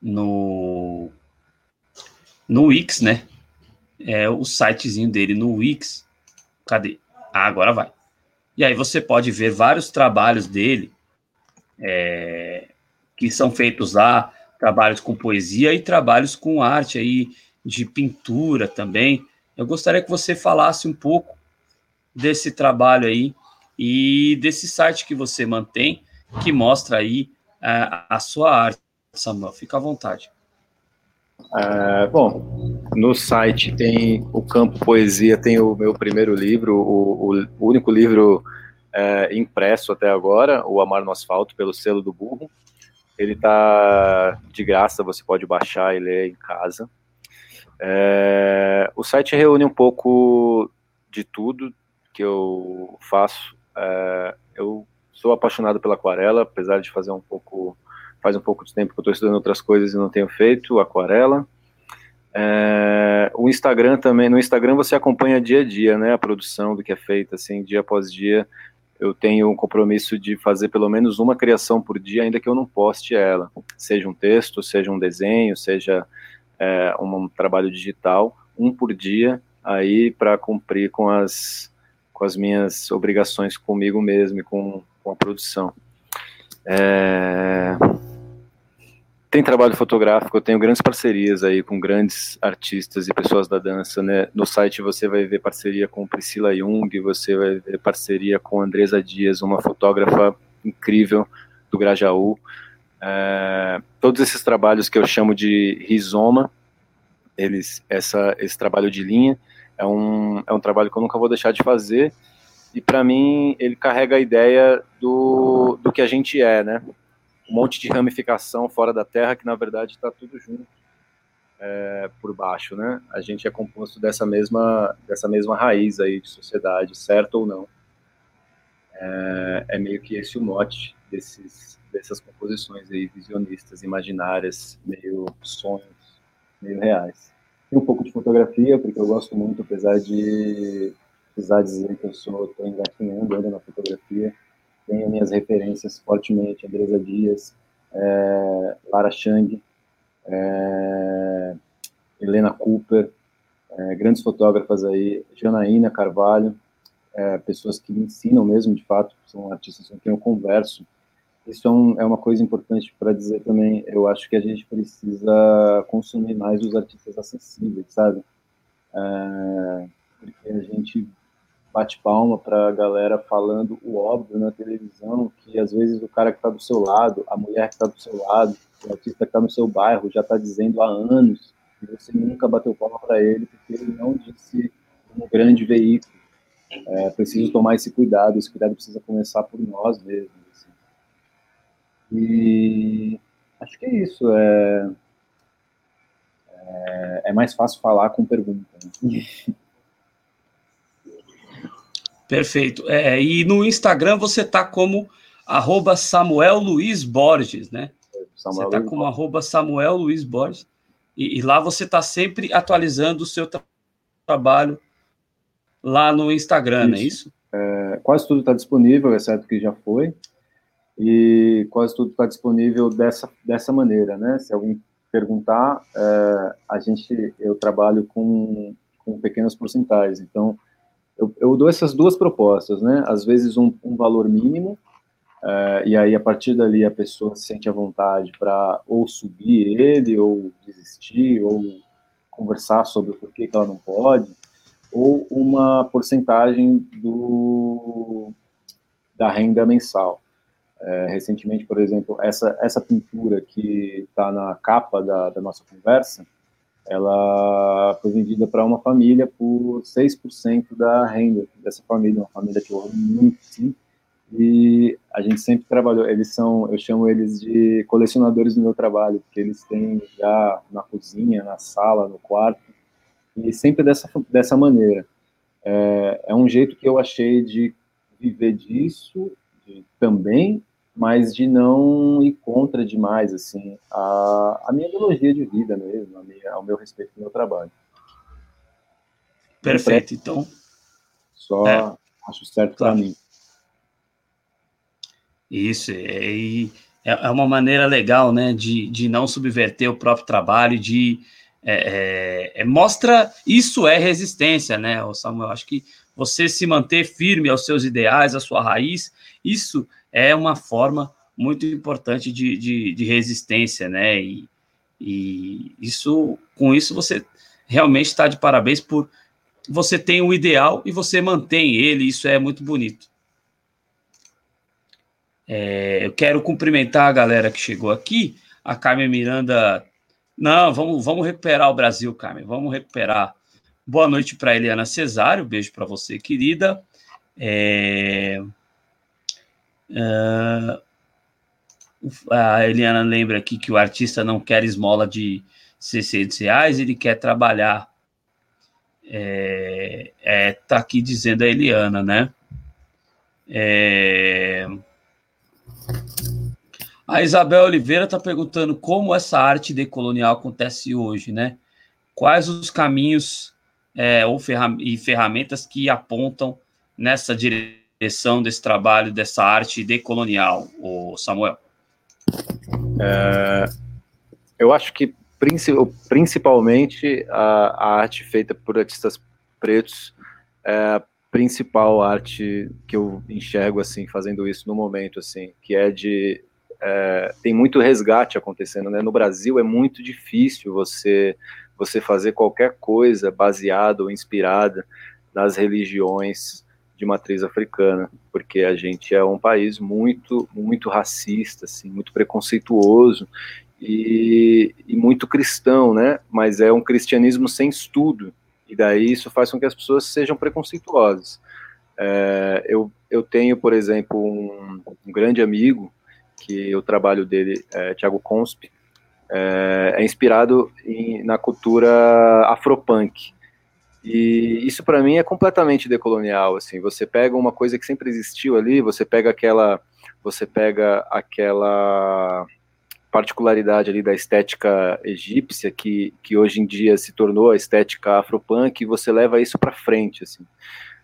no no Wix, né? É o sitezinho dele no Wix. Cadê? Ah, agora vai. E aí você pode ver vários trabalhos dele é, que são feitos lá, trabalhos com poesia e trabalhos com arte aí de pintura também. Eu gostaria que você falasse um pouco desse trabalho aí e desse site que você mantém, que mostra aí a, a sua arte, Samuel. Fica à vontade. É, bom, no site tem o campo poesia, tem o meu primeiro livro, o, o, único livro é, impresso até agora, o Amar no Asfalto, pelo selo do Burro. Ele está de graça, você pode baixar e ler em casa. É, o site reúne um pouco de tudo que eu faço. É, eu sou apaixonado pela aquarela, apesar de fazer um pouco faz um pouco de tempo que eu estou estudando outras coisas e não tenho feito aquarela. É, o Instagram também, no Instagram você acompanha dia a dia, né, a produção do que é feito, assim, dia após dia. Eu tenho um compromisso de fazer pelo menos uma criação por dia, ainda que eu não poste ela, seja um texto, seja um desenho, seja é, um, trabalho digital, um por dia, aí para cumprir com as com as minhas obrigações comigo mesmo e com, com a produção. É... Tem trabalho fotográfico, eu tenho grandes parcerias aí com grandes artistas e pessoas da dança, né? No site você vai ver parceria com Priscila Jung, você vai ver parceria com Andresa Dias, uma fotógrafa incrível do Grajaú. É, todos esses trabalhos que eu chamo de rizoma, eles, essa, esse trabalho de linha, é um, é um trabalho que eu nunca vou deixar de fazer, e para mim ele carrega a ideia do, do que a gente é, né? Um monte de ramificação fora da Terra que na verdade está tudo junto é, por baixo, né? A gente é composto dessa mesma dessa mesma raiz aí de sociedade, certo ou não? É, é meio que esse o mote desses dessas composições aí visionistas, imaginárias, meio sonhos, meio reais. Um pouco de fotografia porque eu gosto muito, apesar de precisar dizer que eu sou estou engatinhando ainda na fotografia tenho minhas referências fortemente, Andresa Dias, é, Lara Chang, é, Helena Cooper, é, grandes fotógrafas aí, Janaína Carvalho, é, pessoas que me ensinam mesmo, de fato, são artistas com quem eu converso. Isso é, um, é uma coisa importante para dizer também. Eu acho que a gente precisa consumir mais os artistas acessíveis, sabe? É, porque a gente bate palma para a galera falando o óbvio na televisão, que às vezes o cara que está do seu lado, a mulher que está do seu lado, o artista que está no seu bairro já está dizendo há anos e você nunca bateu palma para ele porque ele não disse um grande veículo. É preciso tomar esse cuidado, esse cuidado precisa começar por nós mesmos. Assim. E acho que é isso. É, é, é mais fácil falar com pergunta. Né? Perfeito. É, e no Instagram você tá como arroba Samuel Luiz Borges, né? Samuel você tá como arroba Samuel Luiz Borges. E, e lá você está sempre atualizando o seu tra trabalho lá no Instagram, isso. não é isso? É, quase tudo está disponível, exceto que já foi. E quase tudo está disponível dessa, dessa maneira, né? Se alguém perguntar, é, a gente, eu trabalho com, com pequenas porcentagens. Então, eu, eu dou essas duas propostas, né? Às vezes um, um valor mínimo, é, e aí a partir dali a pessoa se sente à vontade para ou subir ele, ou desistir, ou conversar sobre o porquê que ela não pode, ou uma porcentagem do, da renda mensal. É, recentemente, por exemplo, essa, essa pintura que está na capa da, da nossa conversa, ela foi vendida para uma família por 6% da renda dessa família, uma família que eu amo muito, sim, e a gente sempre trabalhou, eles são, eu chamo eles de colecionadores do meu trabalho, porque eles têm já na cozinha, na sala, no quarto, e sempre dessa, dessa maneira. É, é um jeito que eu achei de viver disso de, também, mas de não ir contra demais, assim, a, a minha ideologia de vida mesmo, minha, ao meu respeito do meu trabalho. Perfeito, então. Só é, acho certo claro. para mim. Isso, é, é uma maneira legal, né, de, de não subverter o próprio trabalho, de é, é, é mostra isso é resistência, né, Samuel? Acho que você se manter firme aos seus ideais, à sua raiz, isso é uma forma muito importante de, de, de resistência, né? E, e isso, com isso, você realmente está de parabéns por você tem o ideal e você mantém ele, isso é muito bonito. É, eu quero cumprimentar a galera que chegou aqui. A Carmen Miranda. Não, vamos, vamos recuperar o Brasil, Carmen. Vamos recuperar. Boa noite para Eliana Cesário. Beijo para você, querida. É, Uh, a Eliana lembra aqui que o artista não quer esmola de 600 reais, ele quer trabalhar. É, é, tá aqui dizendo a Eliana, né? É... A Isabel Oliveira está perguntando como essa arte decolonial acontece hoje, né? Quais os caminhos é, ou ferram e ferramentas que apontam nessa direção? Direção desse trabalho, dessa arte decolonial, o Samuel? É, eu acho que principalmente a, a, arte feita por artistas pretos é a principal arte que eu enxergo assim fazendo isso no momento assim que é de é, tem muito resgate acontecendo né no Brasil é muito difícil você você fazer qualquer coisa baseada ou inspirada nas religiões de matriz africana, porque a gente é um país muito, muito racista, assim, muito preconceituoso e, e, muito cristão, né? Mas é um cristianismo sem estudo, e daí isso faz com que as pessoas sejam preconceituosas. É, eu, eu tenho, por exemplo, um, um, grande amigo, que o trabalho dele é Tiago Consp, é, é inspirado em, na cultura afropunk, e isso para mim é completamente decolonial, assim. Você pega uma coisa que sempre existiu ali, você pega aquela você pega aquela particularidade ali da estética egípcia que, que hoje em dia se tornou a estética afropunk e você leva isso para frente, assim.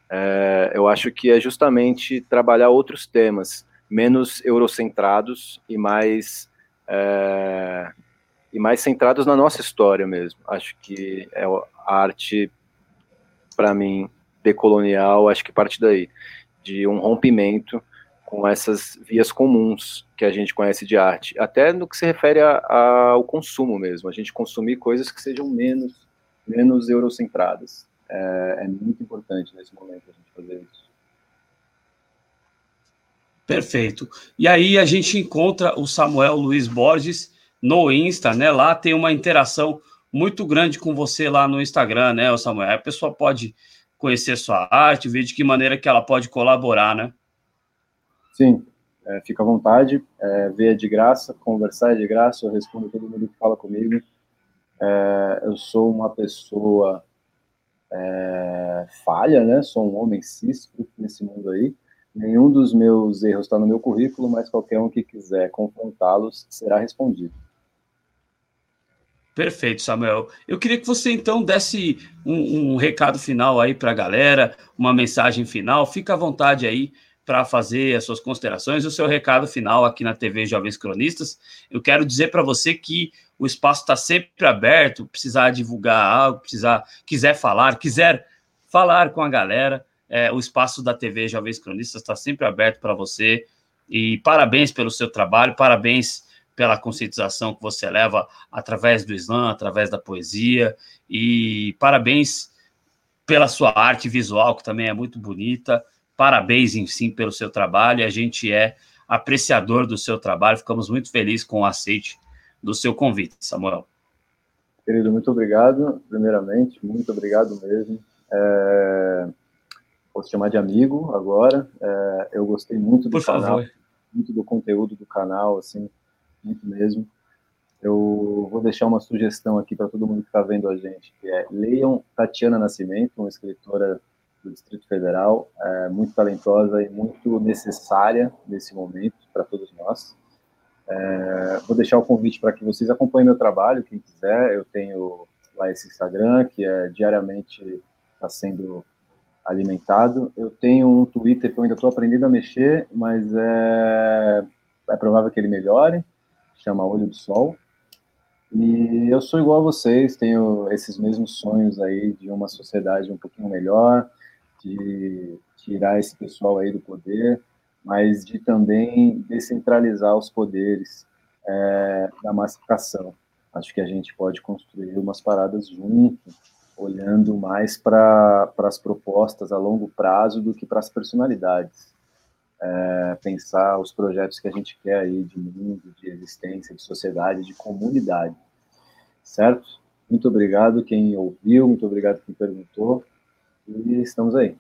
É, eu acho que é justamente trabalhar outros temas menos eurocentrados e mais é, e mais centrados na nossa história mesmo. Acho que é a arte para mim decolonial, acho que parte daí, de um rompimento com essas vias comuns que a gente conhece de arte, até no que se refere a, a, ao consumo mesmo, a gente consumir coisas que sejam menos, menos eurocentradas. É, é muito importante nesse momento a gente fazer isso. Perfeito. E aí a gente encontra o Samuel Luiz Borges no Insta, né? Lá tem uma interação muito grande com você lá no Instagram, né, Samuel? A pessoa pode conhecer sua arte, ver de que maneira que ela pode colaborar, né? Sim, é, fica à vontade, é, ver é de graça, conversar é de graça, eu respondo todo mundo que fala comigo. É, eu sou uma pessoa é, falha, né? Sou um homem cis nesse mundo aí. Nenhum dos meus erros está no meu currículo, mas qualquer um que quiser confrontá-los será respondido. Perfeito, Samuel. Eu queria que você então desse um, um recado final aí para a galera, uma mensagem final. Fica à vontade aí para fazer as suas considerações, o seu recado final aqui na TV Jovens Cronistas. Eu quero dizer para você que o espaço está sempre aberto, precisar divulgar algo, precisar, quiser falar, quiser falar com a galera, é, o espaço da TV Jovens Cronistas está sempre aberto para você. E parabéns pelo seu trabalho, parabéns pela conscientização que você leva através do Islã, através da poesia. E parabéns pela sua arte visual, que também é muito bonita. Parabéns, enfim, pelo seu trabalho. A gente é apreciador do seu trabalho. Ficamos muito felizes com o aceite do seu convite, Samuel. Querido, muito obrigado, primeiramente, muito obrigado mesmo. É... Posso chamar de amigo agora. É... Eu gostei muito do Por canal, favor. muito do conteúdo do canal, assim, muito mesmo. Eu vou deixar uma sugestão aqui para todo mundo que está vendo a gente, que é leiam Tatiana Nascimento, uma escritora do Distrito Federal, é, muito talentosa e muito necessária nesse momento para todos nós. É, vou deixar o convite para que vocês acompanhem meu trabalho, quem quiser. Eu tenho lá esse Instagram, que é diariamente está sendo alimentado. Eu tenho um Twitter que eu ainda estou aprendendo a mexer, mas é, é provável que ele melhore chama Olho do Sol. E eu sou igual a vocês, tenho esses mesmos sonhos aí de uma sociedade um pouquinho melhor, de tirar esse pessoal aí do poder, mas de também descentralizar os poderes é, da massificação. Acho que a gente pode construir umas paradas juntos, olhando mais para as propostas a longo prazo do que para as personalidades é, pensar os projetos que a gente quer aí de mundo, de existência, de sociedade, de comunidade, certo? Muito obrigado quem ouviu, muito obrigado quem perguntou, e estamos aí.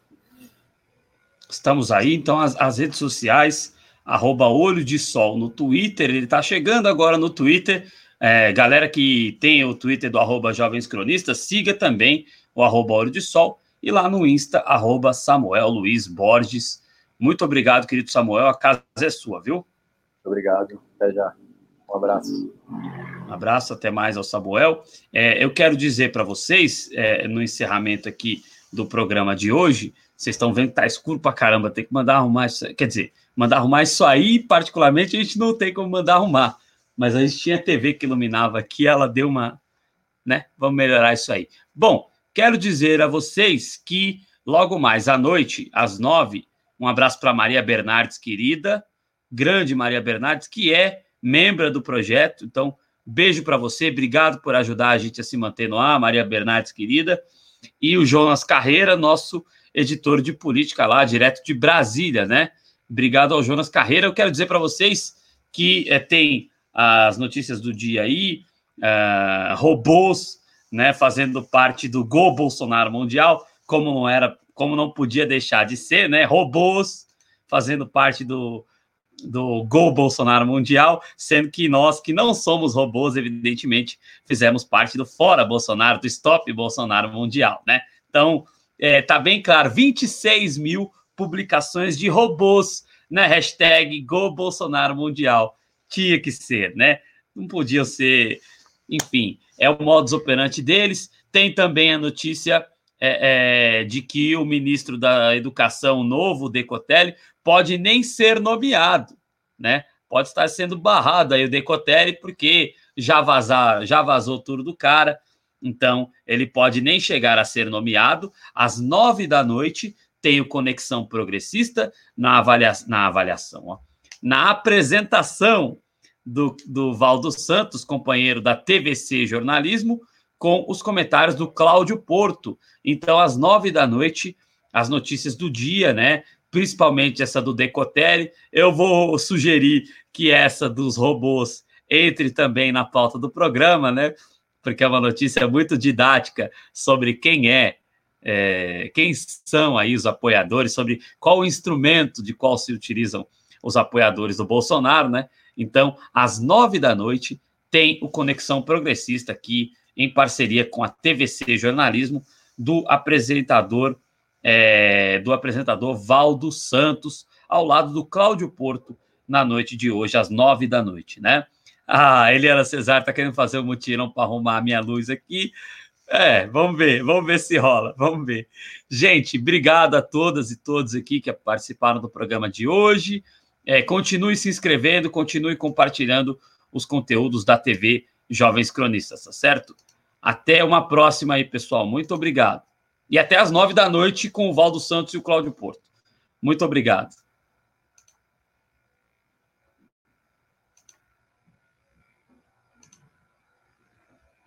Estamos aí, então as, as redes sociais, arroba Olho de Sol no Twitter, ele está chegando agora no Twitter, é, galera que tem o Twitter do arroba Jovens Cronistas, siga também o arroba Olho de Sol, e lá no Insta, arroba Samuel Luiz Borges, muito obrigado, querido Samuel. A casa é sua, viu? Obrigado. Até já. Um abraço. Um abraço, até mais ao Samuel. É, eu quero dizer para vocês, é, no encerramento aqui do programa de hoje, vocês estão vendo que tá escuro para caramba, tem que mandar arrumar isso. Quer dizer, mandar arrumar isso aí, particularmente, a gente não tem como mandar arrumar. Mas a gente tinha TV que iluminava aqui, ela deu uma. Né? Vamos melhorar isso aí. Bom, quero dizer a vocês que logo mais à noite, às nove, um abraço para Maria Bernardes, querida, grande Maria Bernardes, que é membro do projeto. Então, beijo para você, obrigado por ajudar a gente a se manter no ar, Maria Bernardes, querida. E o Jonas Carreira, nosso editor de política lá, direto de Brasília, né? Obrigado ao Jonas Carreira. Eu quero dizer para vocês que é, tem as notícias do dia aí, uh, robôs, né, fazendo parte do Go Bolsonaro Mundial, como não era como não podia deixar de ser, né? Robôs fazendo parte do, do Gol Bolsonaro Mundial, sendo que nós, que não somos robôs, evidentemente, fizemos parte do Fora Bolsonaro, do Stop Bolsonaro Mundial, né? Então, é, tá bem claro, 26 mil publicações de robôs, né? Hashtag Gol Bolsonaro Mundial. Tinha que ser, né? Não podiam ser, enfim, é o modus operandi deles. Tem também a notícia é, é, de que o ministro da Educação novo, Decotelli, pode nem ser nomeado, né? Pode estar sendo barrado aí o Decotelli, porque já vazar, já vazou tudo do cara. Então, ele pode nem chegar a ser nomeado. Às nove da noite, tem o Conexão Progressista na, avalia na avaliação, ó. na apresentação do, do Valdo Santos, companheiro da TVC Jornalismo, com os comentários do Cláudio Porto. Então, às nove da noite, as notícias do dia, né? Principalmente essa do Decotelli. Eu vou sugerir que essa dos robôs entre também na pauta do programa, né? Porque é uma notícia muito didática sobre quem é, é quem são aí os apoiadores, sobre qual instrumento de qual se utilizam os apoiadores do Bolsonaro, né? Então, às nove da noite, tem o Conexão Progressista aqui em parceria com a TVC Jornalismo, do apresentador é, do apresentador Valdo Santos, ao lado do Cláudio Porto, na noite de hoje, às nove da noite, né? Ah, Eliana Cesar está querendo fazer um mutirão para arrumar a minha luz aqui. É, vamos ver, vamos ver se rola, vamos ver. Gente, obrigado a todas e todos aqui que participaram do programa de hoje. É, continue se inscrevendo, continue compartilhando os conteúdos da TV Jovens Cronistas, tá certo? Até uma próxima aí, pessoal. Muito obrigado. E até às nove da noite com o Valdo Santos e o Cláudio Porto. Muito obrigado.